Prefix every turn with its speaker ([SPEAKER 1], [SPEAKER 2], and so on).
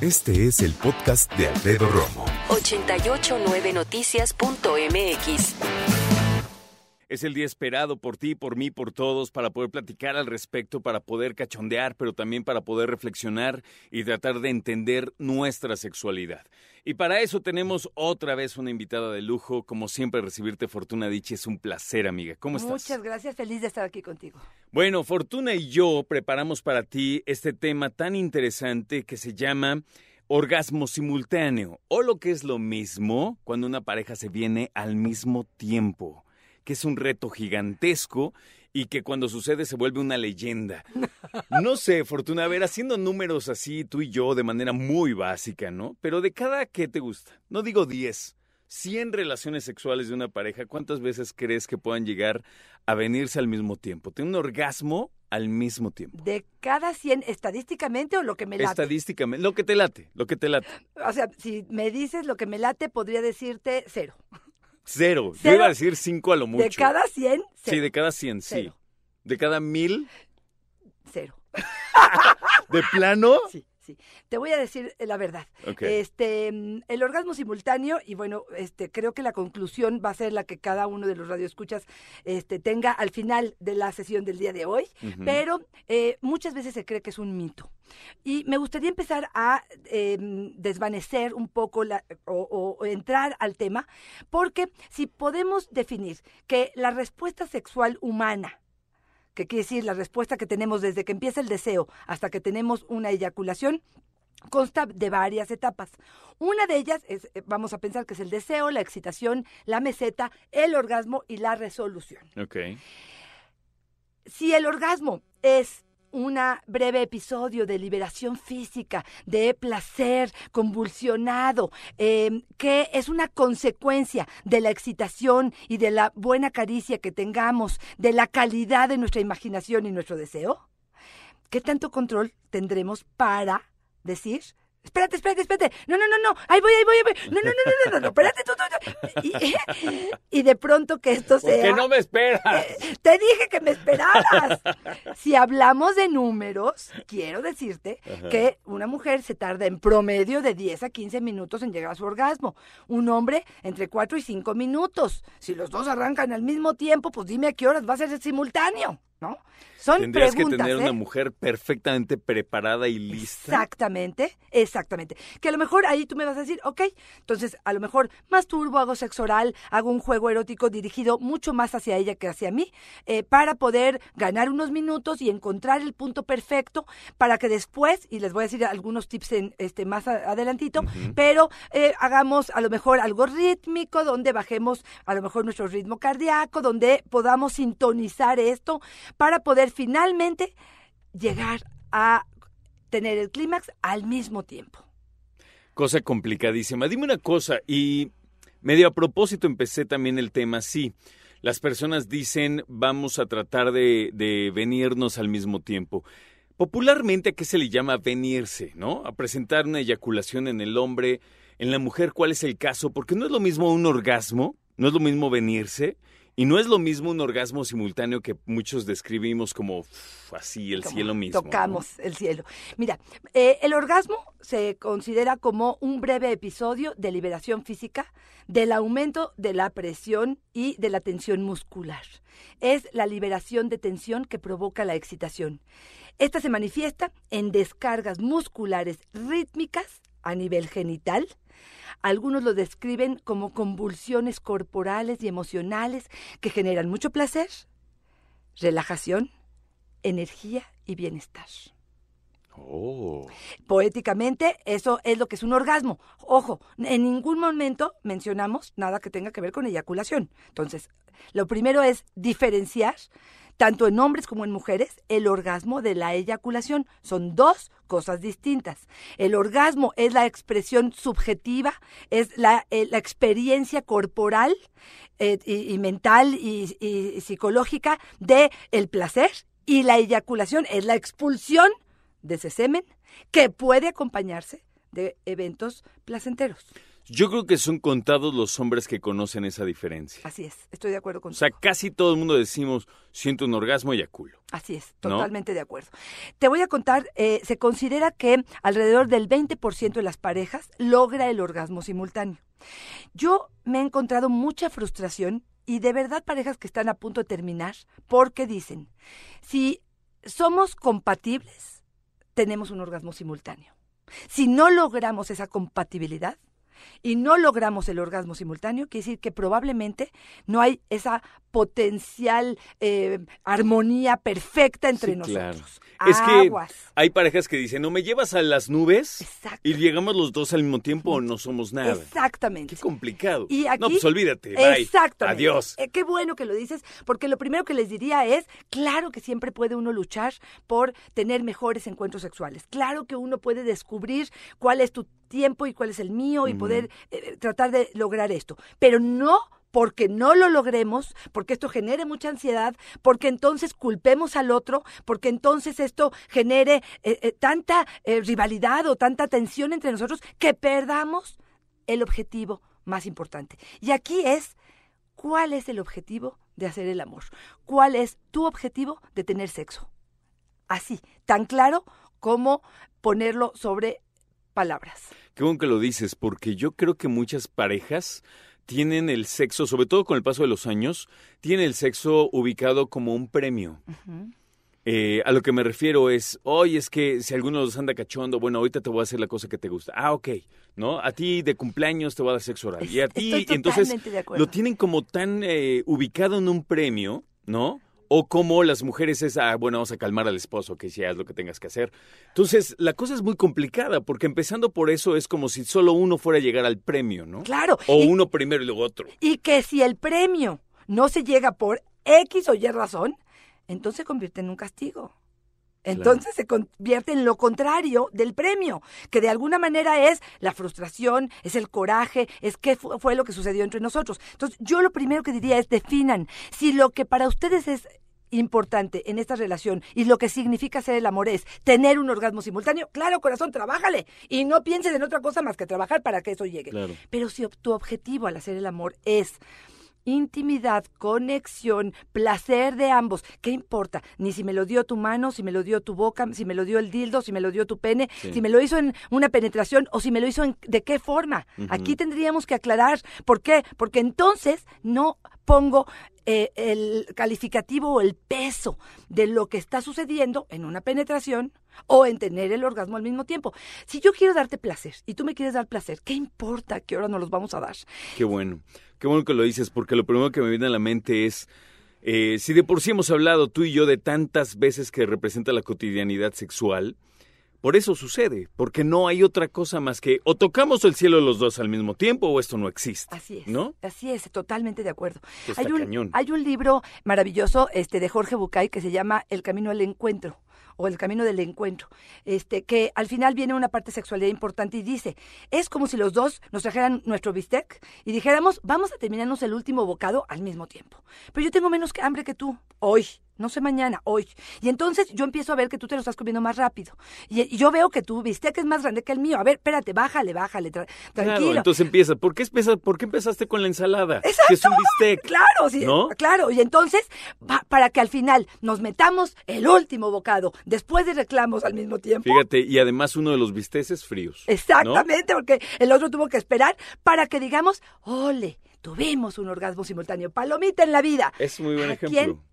[SPEAKER 1] Este es el podcast de Alfredo Romo.
[SPEAKER 2] 889noticias.mx.
[SPEAKER 3] Es el día esperado por ti, por mí, por todos, para poder platicar al respecto, para poder cachondear, pero también para poder reflexionar y tratar de entender nuestra sexualidad. Y para eso tenemos otra vez una invitada de lujo. Como siempre, recibirte, Fortuna Dichi, es un placer, amiga. ¿Cómo estás?
[SPEAKER 4] Muchas gracias, feliz de estar aquí contigo.
[SPEAKER 3] Bueno, Fortuna y yo preparamos para ti este tema tan interesante que se llama orgasmo simultáneo, o lo que es lo mismo cuando una pareja se viene al mismo tiempo que es un reto gigantesco y que cuando sucede se vuelve una leyenda. No sé, Fortuna, a ver, haciendo números así, tú y yo, de manera muy básica, ¿no? Pero de cada, ¿qué te gusta? No digo 10, 100 relaciones sexuales de una pareja, ¿cuántas veces crees que puedan llegar a venirse al mismo tiempo? Tener un orgasmo al mismo tiempo.
[SPEAKER 4] ¿De cada 100 estadísticamente o lo que me late?
[SPEAKER 3] Estadísticamente, lo que te late, lo que te late.
[SPEAKER 4] O sea, si me dices lo que me late, podría decirte cero.
[SPEAKER 3] Cero. Yo iba a decir cinco a lo mucho.
[SPEAKER 4] De cada 100, cero.
[SPEAKER 3] Sí, de cada 100, sí.
[SPEAKER 4] Cero.
[SPEAKER 3] De cada mil,
[SPEAKER 4] Cero.
[SPEAKER 3] de plano.
[SPEAKER 4] Sí, Te voy a decir la verdad. Este, mm, el orgasmo simultáneo, y bueno, este, creo que la conclusión va a ser la que cada uno de los radioescuchas este, tenga al final de la sesión del día de hoy, pero eh, muchas veces se cree que es un mito. Y me gustaría empezar a eh, desvanecer un poco la- o, o entrar al tema, porque si podemos definir que la respuesta sexual humana, que quiere decir la respuesta que tenemos desde que empieza el deseo hasta que tenemos una eyaculación, consta de varias etapas. Una de ellas es, eh, vamos a pensar que es el deseo, la excitación, la meseta, el orgasmo y la resolución.
[SPEAKER 3] Ok.
[SPEAKER 4] Si el orgasmo es un breve episodio de liberación física, de placer convulsionado, eh, que es una consecuencia de la excitación y de la buena caricia que tengamos, de la calidad de nuestra imaginación y nuestro deseo, ¿qué tanto control tendremos para decir? Espérate, espérate, espérate. No, no, no, no. Ahí voy, ahí voy, ahí voy. No, no, no, no, no, no, no. Espérate tú, tú, tú. Y, y de pronto que esto
[SPEAKER 3] ¿Por
[SPEAKER 4] sea.
[SPEAKER 3] qué no me esperas?
[SPEAKER 4] Te dije que me esperaras. Si hablamos de números, quiero decirte que una mujer se tarda en promedio de 10 a 15 minutos en llegar a su orgasmo. Un hombre entre 4 y 5 minutos. Si los dos arrancan al mismo tiempo, pues dime a qué horas va a ser simultáneo, ¿no? Son
[SPEAKER 3] Tendrías que
[SPEAKER 4] preguntas,
[SPEAKER 3] tener
[SPEAKER 4] ¿eh?
[SPEAKER 3] una mujer perfectamente preparada y lista.
[SPEAKER 4] Exactamente, exactamente. Que a lo mejor ahí tú me vas a decir, ok, entonces a lo mejor más turbo, hago sexo oral, hago un juego erótico dirigido mucho más hacia ella que hacia mí, eh, para poder ganar unos minutos y encontrar el punto perfecto para que después, y les voy a decir algunos tips en, este, más a- adelantito, pero eh, hagamos a lo mejor algo rítmico, donde bajemos a lo mejor nuestro ritmo cardíaco, donde podamos sintonizar esto para poder finalmente llegar a tener el clímax al mismo tiempo.
[SPEAKER 3] Cosa complicadísima. Dime una cosa, y medio a propósito empecé también el tema, sí. Las personas dicen vamos a tratar de, de venirnos al mismo tiempo. Popularmente, ¿a qué se le llama venirse, no? A presentar una eyaculación en el hombre, en la mujer, ¿cuál es el caso? Porque no es lo mismo un orgasmo, no es lo mismo venirse, y no es lo mismo un orgasmo simultáneo que muchos describimos como uf, así, el
[SPEAKER 4] Como
[SPEAKER 3] cielo mismo. ¿no?
[SPEAKER 4] Tocamos el cielo. Mira, eh, el orgasmo se considera como un breve episodio de liberación física, del aumento de la presión y de la tensión muscular. Es la liberación de tensión que provoca la excitación. Esta se manifiesta en descargas musculares rítmicas a nivel genital. Algunos lo describen como convulsiones corporales y emocionales que generan mucho placer, relajación, energía y bienestar.
[SPEAKER 3] Oh.
[SPEAKER 4] Poéticamente, eso es lo que es un orgasmo. Ojo, en ningún momento mencionamos nada que tenga que ver con eyaculación. Entonces, lo primero es diferenciar. Tanto en hombres como en mujeres, el orgasmo de la eyaculación. Son dos cosas distintas. El orgasmo es la expresión subjetiva, es la, eh, experiencia corporal eh, y, y mental y, y psicológica de el placer y la eyaculación es la expulsión de ese semen que puede acompañarse de eventos placenteros.
[SPEAKER 3] Yo creo que son contados los hombres que conocen esa diferencia.
[SPEAKER 4] Así es, estoy de acuerdo
[SPEAKER 3] O
[SPEAKER 4] contigo.
[SPEAKER 3] sea, casi todo el mundo decimos, siento un orgasmo y aculo.
[SPEAKER 4] Así es,
[SPEAKER 3] ¿No?
[SPEAKER 4] totalmente de acuerdo. Te voy a contar, eh, se considera que alrededor del 20% de las parejas logra el orgasmo simultáneo. Yo me he encontrado mucha frustración y de verdad parejas que están a punto de terminar porque dicen, si somos compatibles, tenemos un orgasmo simultáneo. Si no logramos esa compatibilidad, y no logramos el orgasmo simultáneo, quiere decir que probablemente no hay esa potencial eh, armonía perfecta entre
[SPEAKER 3] Sí,
[SPEAKER 4] nosotros.
[SPEAKER 3] claro. Es que hay parejas que dicen, no me llevas a las nubes
[SPEAKER 4] Exacto.
[SPEAKER 3] y llegamos los dos al mismo tiempo o no somos nada.
[SPEAKER 4] Exactamente.
[SPEAKER 3] Qué complicado.
[SPEAKER 4] Y aquí,
[SPEAKER 3] no, pues olvídate.
[SPEAKER 4] Exactamente.
[SPEAKER 3] Adiós.
[SPEAKER 4] Eh, qué bueno que lo dices, porque lo primero que les diría es, claro que siempre puede uno luchar por tener mejores encuentros sexuales. Claro que uno puede descubrir cuál es tu tiempo y cuál es el mío y poder eh, tratar de lograr esto. Pero no porque no lo logremos, porque esto genere mucha ansiedad, porque entonces culpemos al otro, porque entonces esto genere eh, eh, tanta eh, rivalidad o tanta tensión entre nosotros que perdamos el objetivo más importante. Y aquí es, ¿cuál es el objetivo de hacer el amor? ¿Cuál es tu objetivo de tener sexo? Así, tan claro como ponerlo sobre palabras.
[SPEAKER 3] Qué bueno que lo dices, porque yo creo que muchas parejas tienen el sexo, sobre todo con el paso de los años, tienen el sexo ubicado como un premio. Eh, a lo que me refiero es, oye, es que si alguno los anda cachondo, bueno, ahorita te voy a hacer la cosa que te gusta. Ah, ok, ¿no? A ti de cumpleaños te voy a dar sexo oral. Y a ti,
[SPEAKER 4] estoy
[SPEAKER 3] entonces,
[SPEAKER 4] de
[SPEAKER 3] lo tienen como tan eh, ubicado en un premio, ¿no? O como las mujeres es, ah, bueno, vamos a calmar al esposo, que si haz lo que tengas que hacer. Entonces, la cosa es muy complicada, porque empezando por eso es como si solo uno fuera a llegar al premio, ¿no?
[SPEAKER 4] Claro.
[SPEAKER 3] O
[SPEAKER 4] y,
[SPEAKER 3] uno primero y luego otro.
[SPEAKER 4] y que si el premio no se llega por X o Y razón, entonces se convierte en un castigo. Entonces se convierte en lo contrario del premio, que de alguna manera es la frustración, es el coraje, es qué fu- fue lo que sucedió entre nosotros. Entonces yo lo primero que diría es definan si lo que para ustedes es importante en esta relación y lo que significa ser el amor es tener un orgasmo simultáneo, claro, corazón, trabájale y no pienses en otra cosa más que trabajar para que eso llegue.
[SPEAKER 3] Claro.
[SPEAKER 4] Pero si tu objetivo al hacer el amor es intimidad, conexión, placer de ambos, ¿qué importa? Ni si me lo dio tu mano, si me lo dio tu boca, si me lo dio el dildo, si me lo dio tu pene,
[SPEAKER 3] Sí.
[SPEAKER 4] si me lo hizo en una penetración o si me lo hizo en de qué forma. Aquí tendríamos que aclarar por qué, porque entonces no pongo eh, el calificativo o el peso de lo que está sucediendo en una penetración o en tener el orgasmo al mismo tiempo. Si yo quiero darte placer y tú me quieres dar placer, ¿qué importa qué hora nos los vamos a dar?
[SPEAKER 3] Qué bueno. Qué bueno que lo dices, porque lo primero que me viene a la mente es, eh, si de por sí hemos hablado tú y yo de tantas veces que representa la cotidianidad sexual, por eso sucede, porque no hay otra cosa más que o tocamos el cielo los dos al mismo tiempo o esto no existe.
[SPEAKER 4] Así es.
[SPEAKER 3] ¿No?
[SPEAKER 4] Así es, totalmente de acuerdo. Hay un,
[SPEAKER 3] cañón.
[SPEAKER 4] hay un libro maravilloso este, de Jorge Bucay que se llama El Camino al Encuentro o El Camino del Encuentro, este, que al final viene una parte de sexualidad importante y dice, es como si los dos nos trajeran nuestro bistec y dijéramos, vamos a terminarnos el último bocado al mismo tiempo. Pero yo tengo menos hambre que tú, hoy, no sé mañana, hoy. Y entonces yo empiezo a ver que tú te lo estás comiendo más rápido. Y, y yo veo que tu bistec es más grande que el mío. A ver, espérate, bájale, bájale, tra-
[SPEAKER 3] Claro,
[SPEAKER 4] tranquilo.
[SPEAKER 3] entonces empieza. ¿Por qué, ¿Por qué empezaste con la ensalada?
[SPEAKER 4] Exacto.
[SPEAKER 3] Que es un bistec.
[SPEAKER 4] Claro, sí,
[SPEAKER 3] ¿No?
[SPEAKER 4] claro. Y entonces, pa- para que al final nos metamos el último bocado, después de reclamos al mismo tiempo.
[SPEAKER 3] Fíjate, y además uno de los bisteces fríos. ¿no?
[SPEAKER 4] Exactamente, porque el otro tuvo que esperar para que digamos, ole, tuvimos un orgasmo simultáneo, palomita en la vida.
[SPEAKER 3] Es muy buen
[SPEAKER 4] ¿A
[SPEAKER 3] ejemplo.
[SPEAKER 4] quién